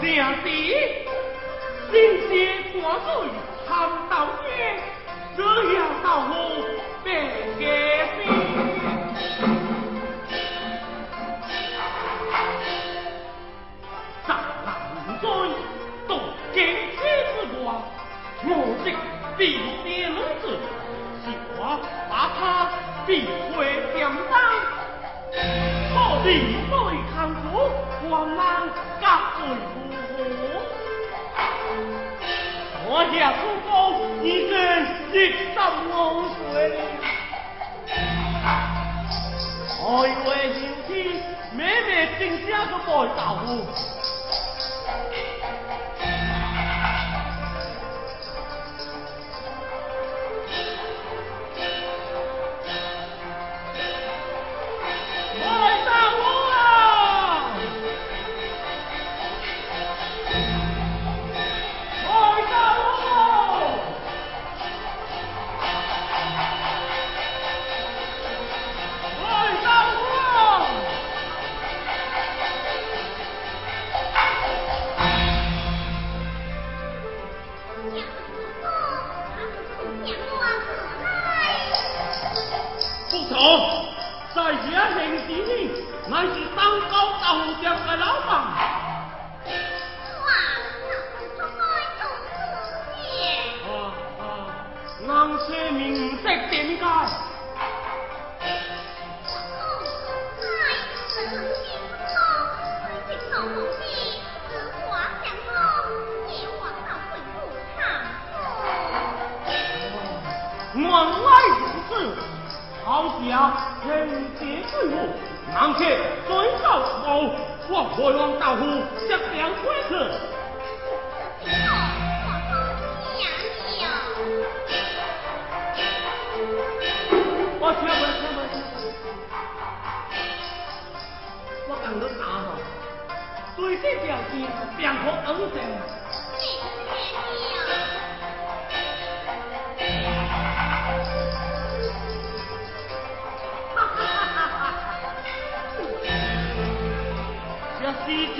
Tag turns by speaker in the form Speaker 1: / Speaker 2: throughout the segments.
Speaker 1: 弟，新鲜挂水含豆叶，这样豆腐别给别。咱南追渡京西之外，我识必先女子，是我把他必会点当。可地对看苦，还难隔罪苦。我家叔公已经一十五岁了，我以为兄弟妹妹定下个白豆腐。人皆醉我狼且醉倒伏我怀王大虎将相推辞我空娘娘我我看得到哈对这条街便可安身。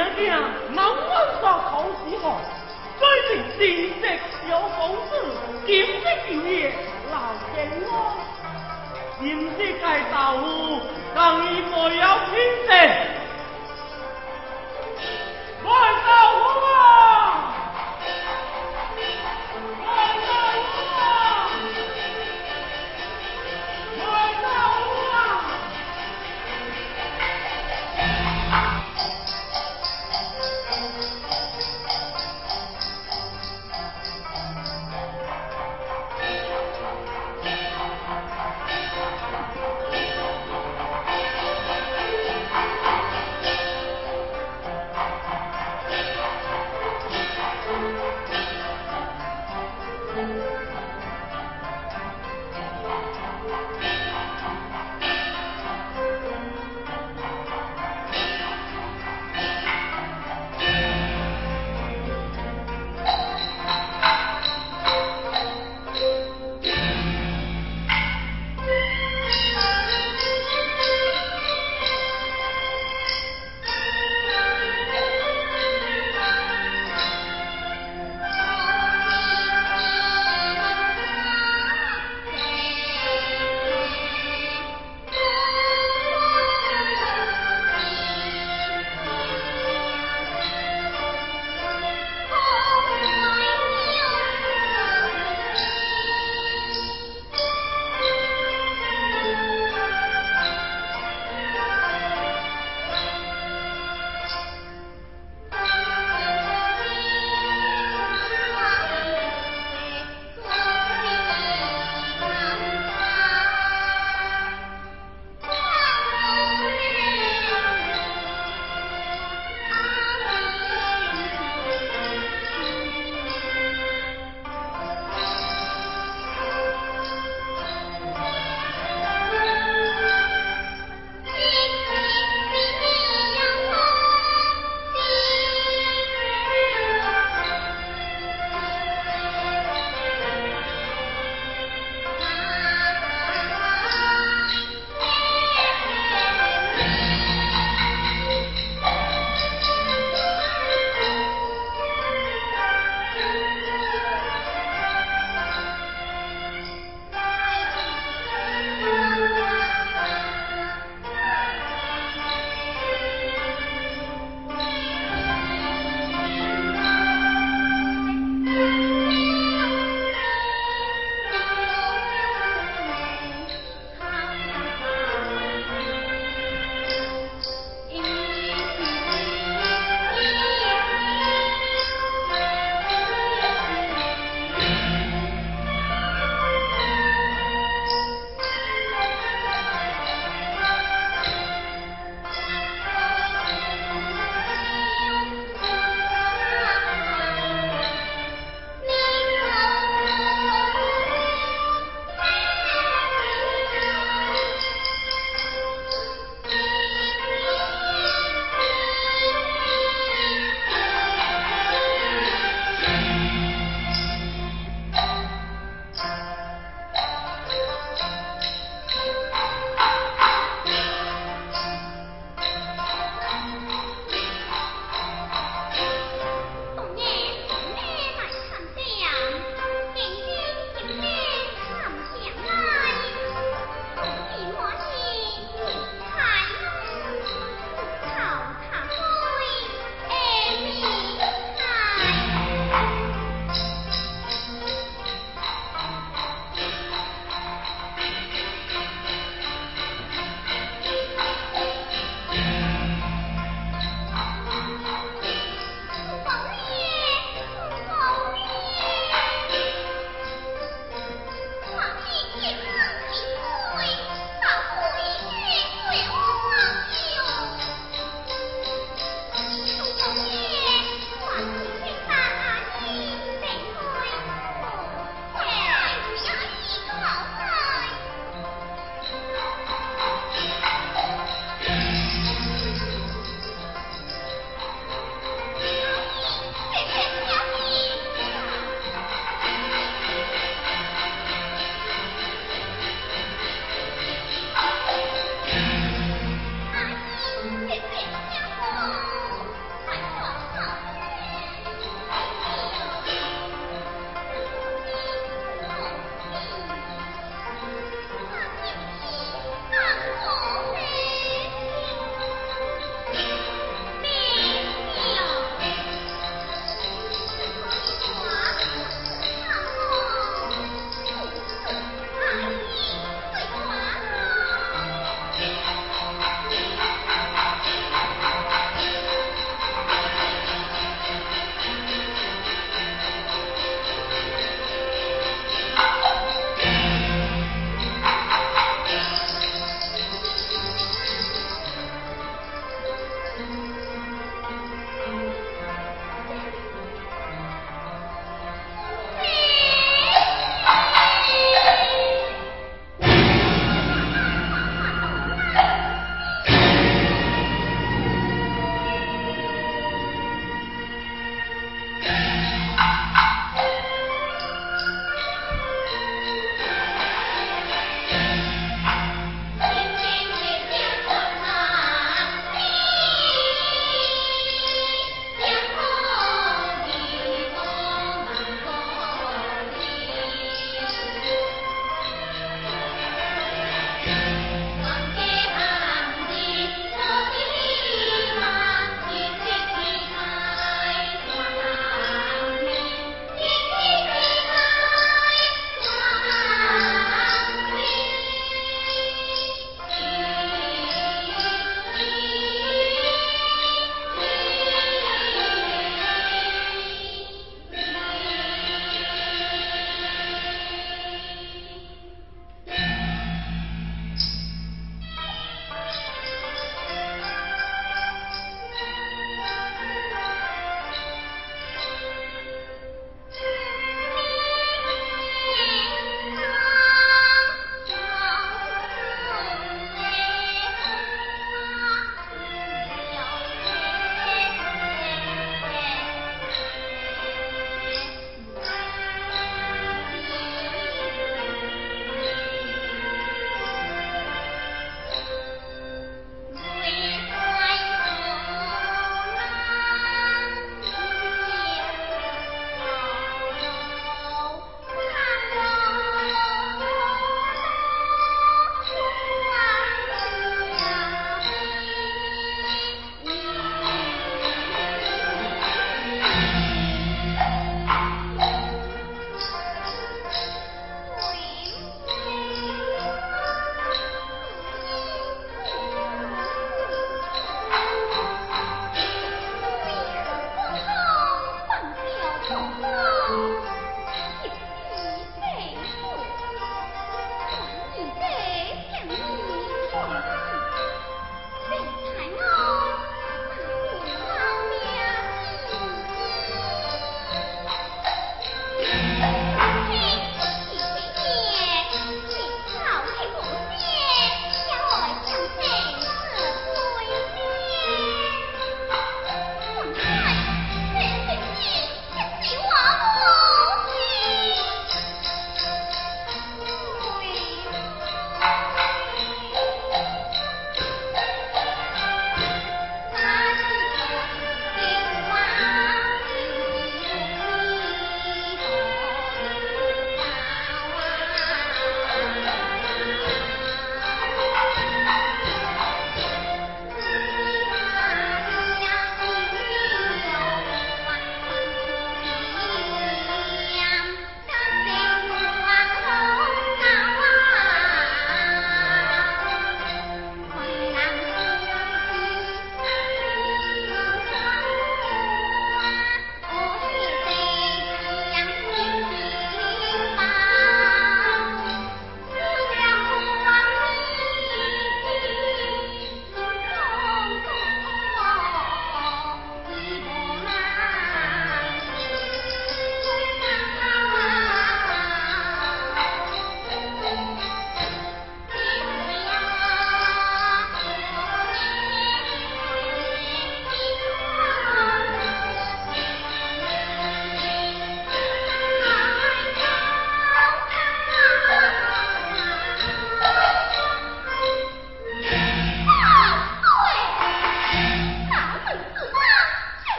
Speaker 1: 娘娘能安葬好喜好最近形式有好事金色如意留平安形式大道让伊没有偏见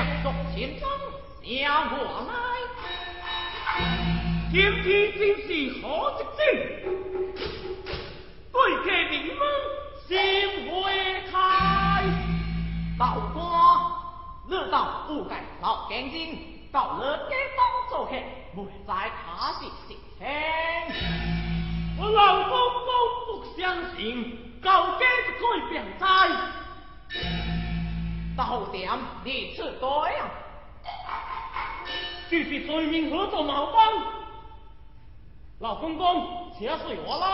Speaker 2: 两族秦宗向我来，
Speaker 1: 今天正是好日子？对客名门心会开，
Speaker 2: 道官日到不该老干净，到了街东做客，没在他是事情。
Speaker 1: 我老公公不相信，高家就可以变财。
Speaker 2: 到点你吃对啊！
Speaker 1: 就是罪名合作矛盾，老公公，请随我来。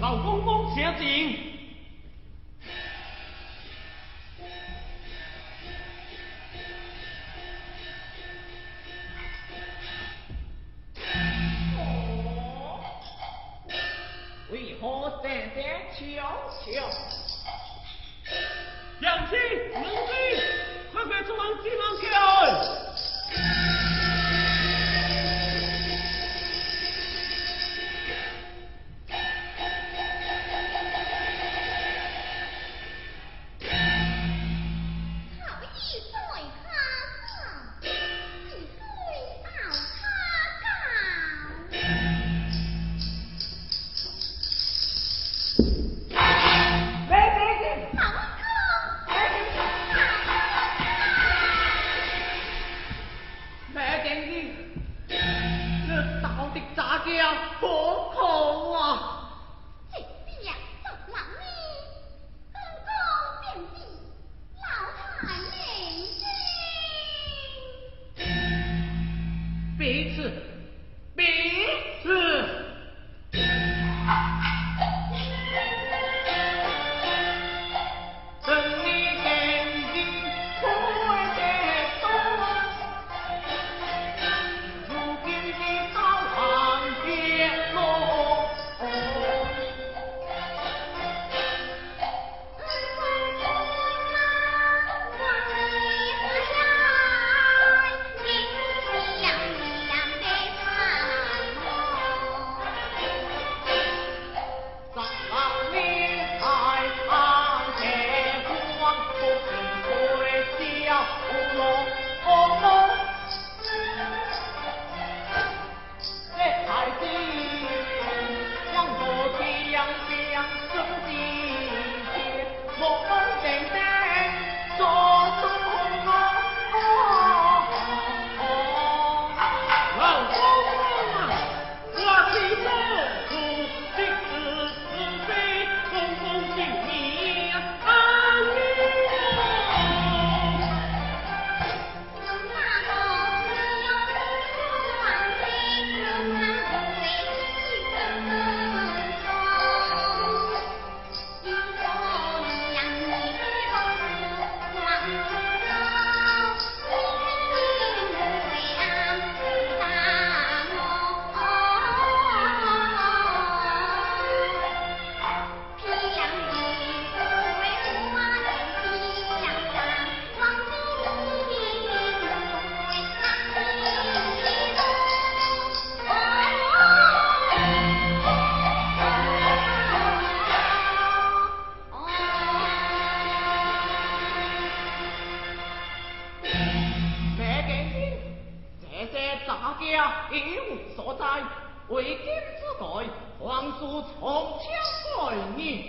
Speaker 1: 老公公，请进。
Speaker 2: 杨我从家对你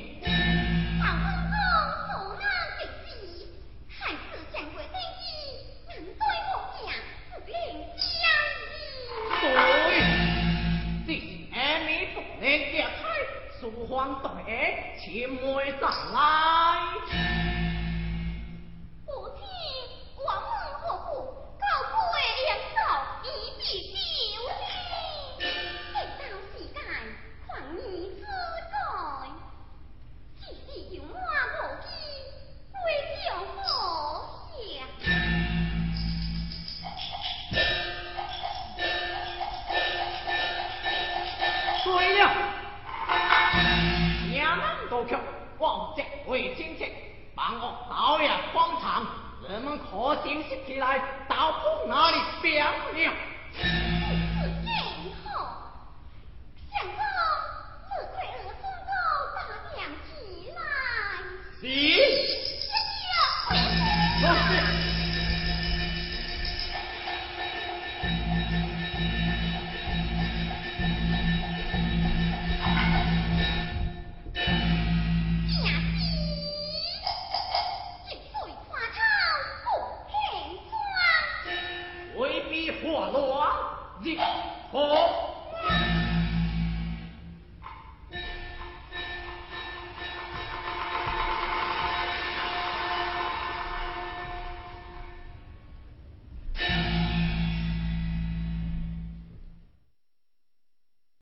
Speaker 2: 人们可定起起来，到府哪里表了？